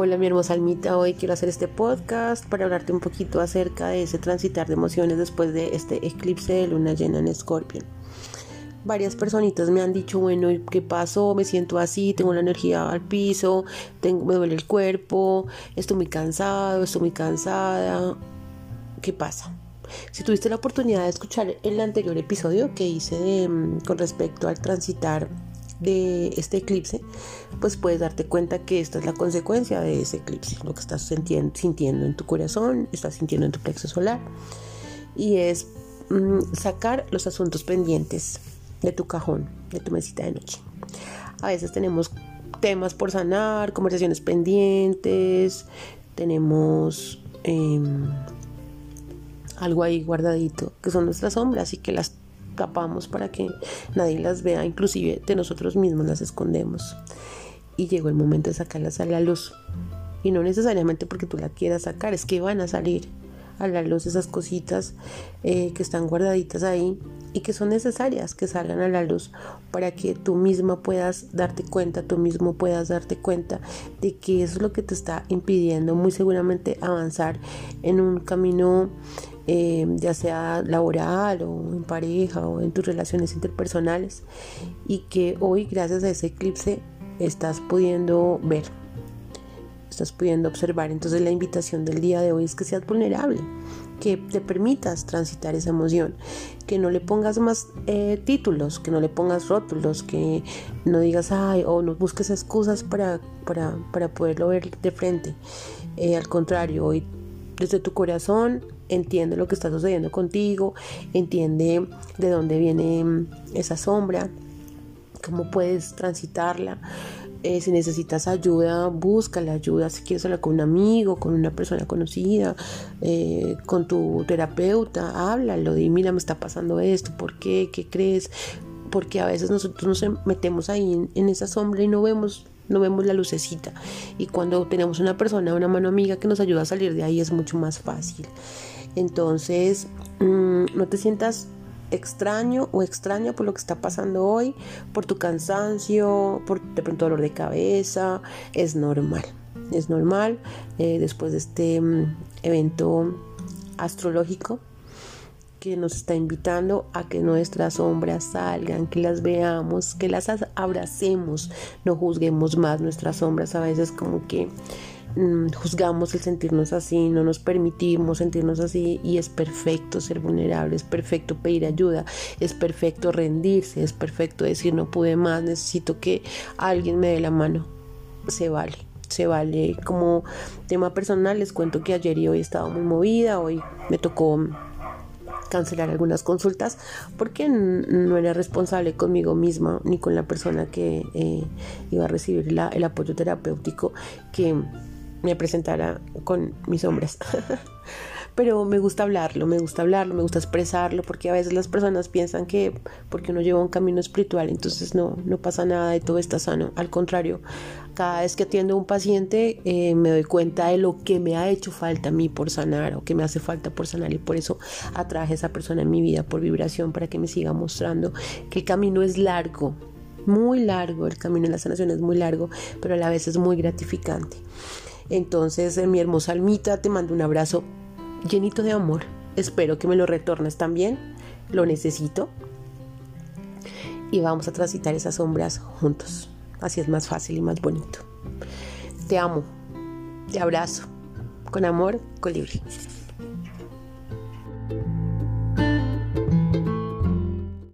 Hola mi hermosa almita, hoy quiero hacer este podcast para hablarte un poquito acerca de ese transitar de emociones después de este eclipse de luna llena en Scorpio. Varias personitas me han dicho, bueno, ¿qué pasó? Me siento así, tengo la energía al piso, me duele el cuerpo, estoy muy cansado, estoy muy cansada. ¿Qué pasa? Si tuviste la oportunidad de escuchar el anterior episodio que hice mm, con respecto al transitar de este eclipse, pues puedes darte cuenta que esta es la consecuencia de ese eclipse, lo que estás sintiendo, en tu corazón, estás sintiendo en tu plexo solar, y es mm, sacar los asuntos pendientes de tu cajón, de tu mesita de noche. A veces tenemos temas por sanar, conversaciones pendientes, tenemos em, algo ahí guardadito, que son nuestras sombras y que las tapamos para que nadie las vea, inclusive de nosotros mismos las escondemos. Y llegó el momento de sacarlas a la luz. Y no necesariamente porque tú la quieras sacar, es que van a salir a la luz esas cositas eh, que están guardaditas ahí y que son necesarias que salgan a la luz para que tú misma puedas darte cuenta, tú mismo puedas darte cuenta de que eso es lo que te está impidiendo muy seguramente avanzar en un camino eh, ya sea laboral o en pareja o en tus relaciones interpersonales y que hoy gracias a ese eclipse estás pudiendo ver, estás pudiendo observar. Entonces la invitación del día de hoy es que seas vulnerable, que te permitas transitar esa emoción, que no le pongas más eh, títulos, que no le pongas rótulos, que no digas, ay, o no busques excusas para, para, para poderlo ver de frente. Eh, al contrario, hoy desde tu corazón, entiende lo que está sucediendo contigo, entiende de dónde viene mm, esa sombra, cómo puedes transitarla. Eh, si necesitas ayuda, busca la ayuda. Si quieres hablar con un amigo, con una persona conocida, eh, con tu terapeuta, háblalo. Di, mira, me está pasando esto, ¿por qué? ¿Qué crees? Porque a veces nosotros nos metemos ahí en esa sombra y no vemos no vemos la lucecita. Y cuando tenemos una persona, una mano amiga que nos ayuda a salir de ahí es mucho más fácil. Entonces, mm, no te sientas extraño o extraña por lo que está pasando hoy, por tu cansancio, por de pronto dolor de cabeza, es normal. Es normal eh, después de este mm, evento astrológico que nos está invitando a que nuestras sombras salgan, que las veamos, que las abracemos, no juzguemos más nuestras sombras, a veces como que mm, juzgamos el sentirnos así, no nos permitimos sentirnos así y es perfecto ser vulnerable, es perfecto pedir ayuda, es perfecto rendirse, es perfecto decir no pude más, necesito que alguien me dé la mano, se vale se vale. Como tema personal les cuento que ayer y hoy he estado muy movida hoy me tocó cancelar algunas consultas porque no era responsable conmigo misma ni con la persona que eh, iba a recibir el apoyo terapéutico que me presentara con mis hombres. pero me gusta hablarlo, me gusta hablarlo, me gusta expresarlo, porque a veces las personas piensan que porque uno lleva un camino espiritual, entonces no, no pasa nada y todo está sano. Al contrario, cada vez que atiendo a un paciente eh, me doy cuenta de lo que me ha hecho falta a mí por sanar o que me hace falta por sanar y por eso atraje a esa persona en mi vida por vibración para que me siga mostrando que el camino es largo, muy largo, el camino en la sanación es muy largo, pero a la vez es muy gratificante. Entonces, eh, mi hermosa almita, te mando un abrazo llenito de amor. Espero que me lo retornes también. Lo necesito. Y vamos a transitar esas sombras juntos. Así es más fácil y más bonito. Te amo. Te abrazo. Con amor, colibrí.